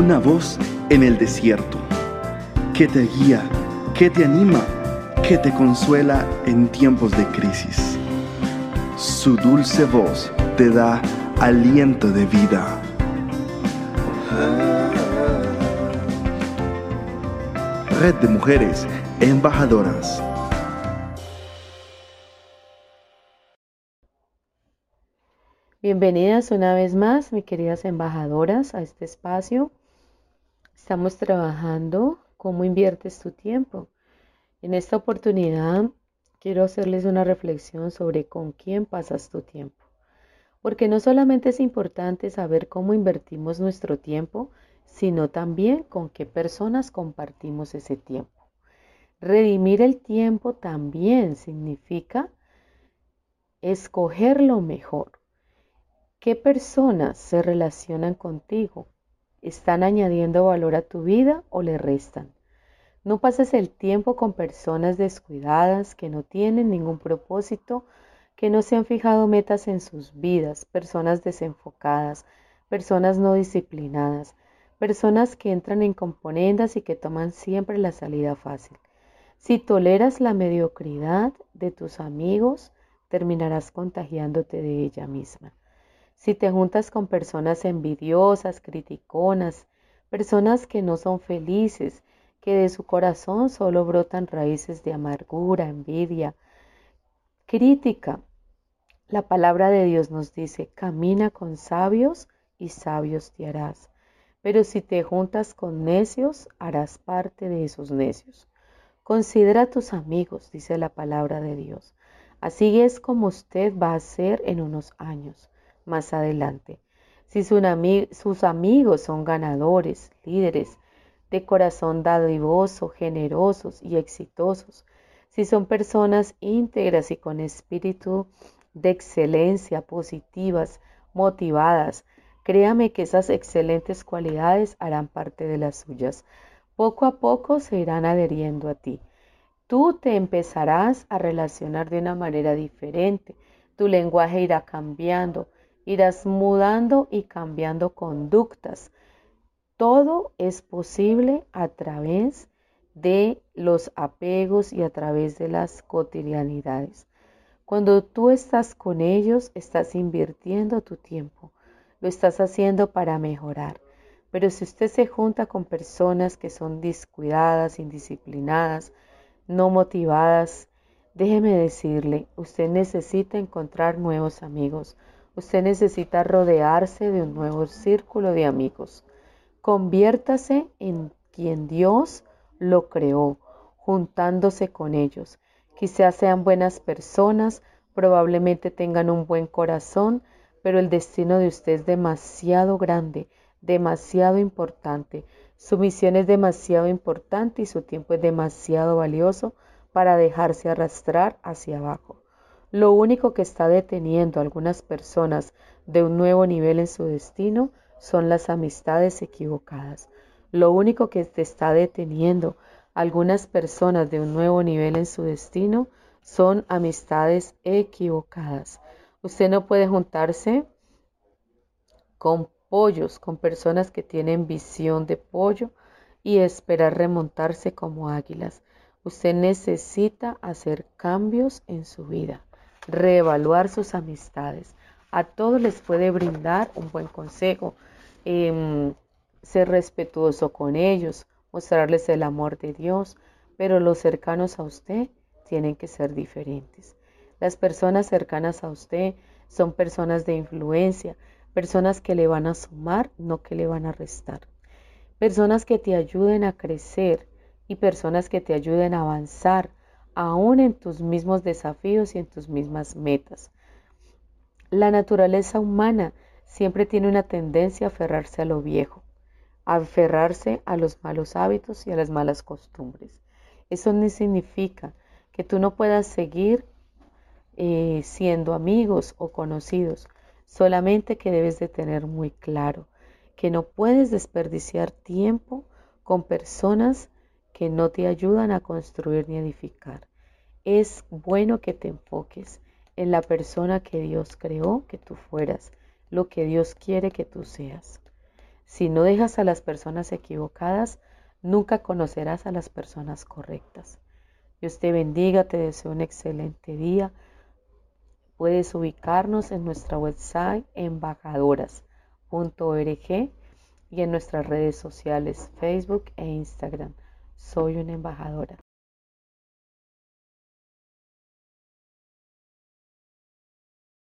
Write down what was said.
una voz en el desierto, que te guía, que te anima, que te consuela en tiempos de crisis. Su dulce voz te da aliento de vida. Red de Mujeres Embajadoras. Bienvenidas una vez más, mis queridas embajadoras, a este espacio. Estamos trabajando cómo inviertes tu tiempo. En esta oportunidad quiero hacerles una reflexión sobre con quién pasas tu tiempo. Porque no solamente es importante saber cómo invertimos nuestro tiempo, sino también con qué personas compartimos ese tiempo. Redimir el tiempo también significa escoger lo mejor ¿Qué personas se relacionan contigo? ¿Están añadiendo valor a tu vida o le restan? No pases el tiempo con personas descuidadas que no tienen ningún propósito, que no se han fijado metas en sus vidas, personas desenfocadas, personas no disciplinadas, personas que entran en componendas y que toman siempre la salida fácil. Si toleras la mediocridad de tus amigos, terminarás contagiándote de ella misma. Si te juntas con personas envidiosas, criticonas, personas que no son felices, que de su corazón solo brotan raíces de amargura, envidia, crítica, la palabra de Dios nos dice, camina con sabios y sabios te harás. Pero si te juntas con necios, harás parte de esos necios. Considera a tus amigos, dice la palabra de Dios. Así es como usted va a ser en unos años más adelante. Si sus amigos son ganadores, líderes, de corazón dadivoso, generosos y exitosos, si son personas íntegras y con espíritu de excelencia, positivas, motivadas, créame que esas excelentes cualidades harán parte de las suyas. Poco a poco se irán adheriendo a ti. Tú te empezarás a relacionar de una manera diferente, tu lenguaje irá cambiando, irás mudando y cambiando conductas. Todo es posible a través de los apegos y a través de las cotidianidades. Cuando tú estás con ellos, estás invirtiendo tu tiempo. Lo estás haciendo para mejorar. Pero si usted se junta con personas que son descuidadas, indisciplinadas, no motivadas, déjeme decirle, usted necesita encontrar nuevos amigos. Usted necesita rodearse de un nuevo círculo de amigos. Conviértase en quien Dios lo creó, juntándose con ellos. Quizás sean buenas personas, probablemente tengan un buen corazón, pero el destino de usted es demasiado grande, demasiado importante. Su misión es demasiado importante y su tiempo es demasiado valioso para dejarse arrastrar hacia abajo. Lo único que está deteniendo a algunas personas de un nuevo nivel en su destino son las amistades equivocadas. Lo único que te está deteniendo a algunas personas de un nuevo nivel en su destino son amistades equivocadas. Usted no puede juntarse con pollos, con personas que tienen visión de pollo y esperar remontarse como águilas. Usted necesita hacer cambios en su vida reevaluar sus amistades. A todos les puede brindar un buen consejo, em, ser respetuoso con ellos, mostrarles el amor de Dios, pero los cercanos a usted tienen que ser diferentes. Las personas cercanas a usted son personas de influencia, personas que le van a sumar, no que le van a restar. Personas que te ayuden a crecer y personas que te ayuden a avanzar, aún en tus mismos desafíos y en tus mismas metas. La naturaleza humana siempre tiene una tendencia a aferrarse a lo viejo, a aferrarse a los malos hábitos y a las malas costumbres. Eso no significa que tú no puedas seguir eh, siendo amigos o conocidos, solamente que debes de tener muy claro que no puedes desperdiciar tiempo con personas que no te ayudan a construir ni edificar. Es bueno que te enfoques en la persona que Dios creó que tú fueras, lo que Dios quiere que tú seas. Si no dejas a las personas equivocadas, nunca conocerás a las personas correctas. Dios te bendiga, te deseo un excelente día. Puedes ubicarnos en nuestra website embajadoras.org y en nuestras redes sociales Facebook e Instagram. Soy una embajadora.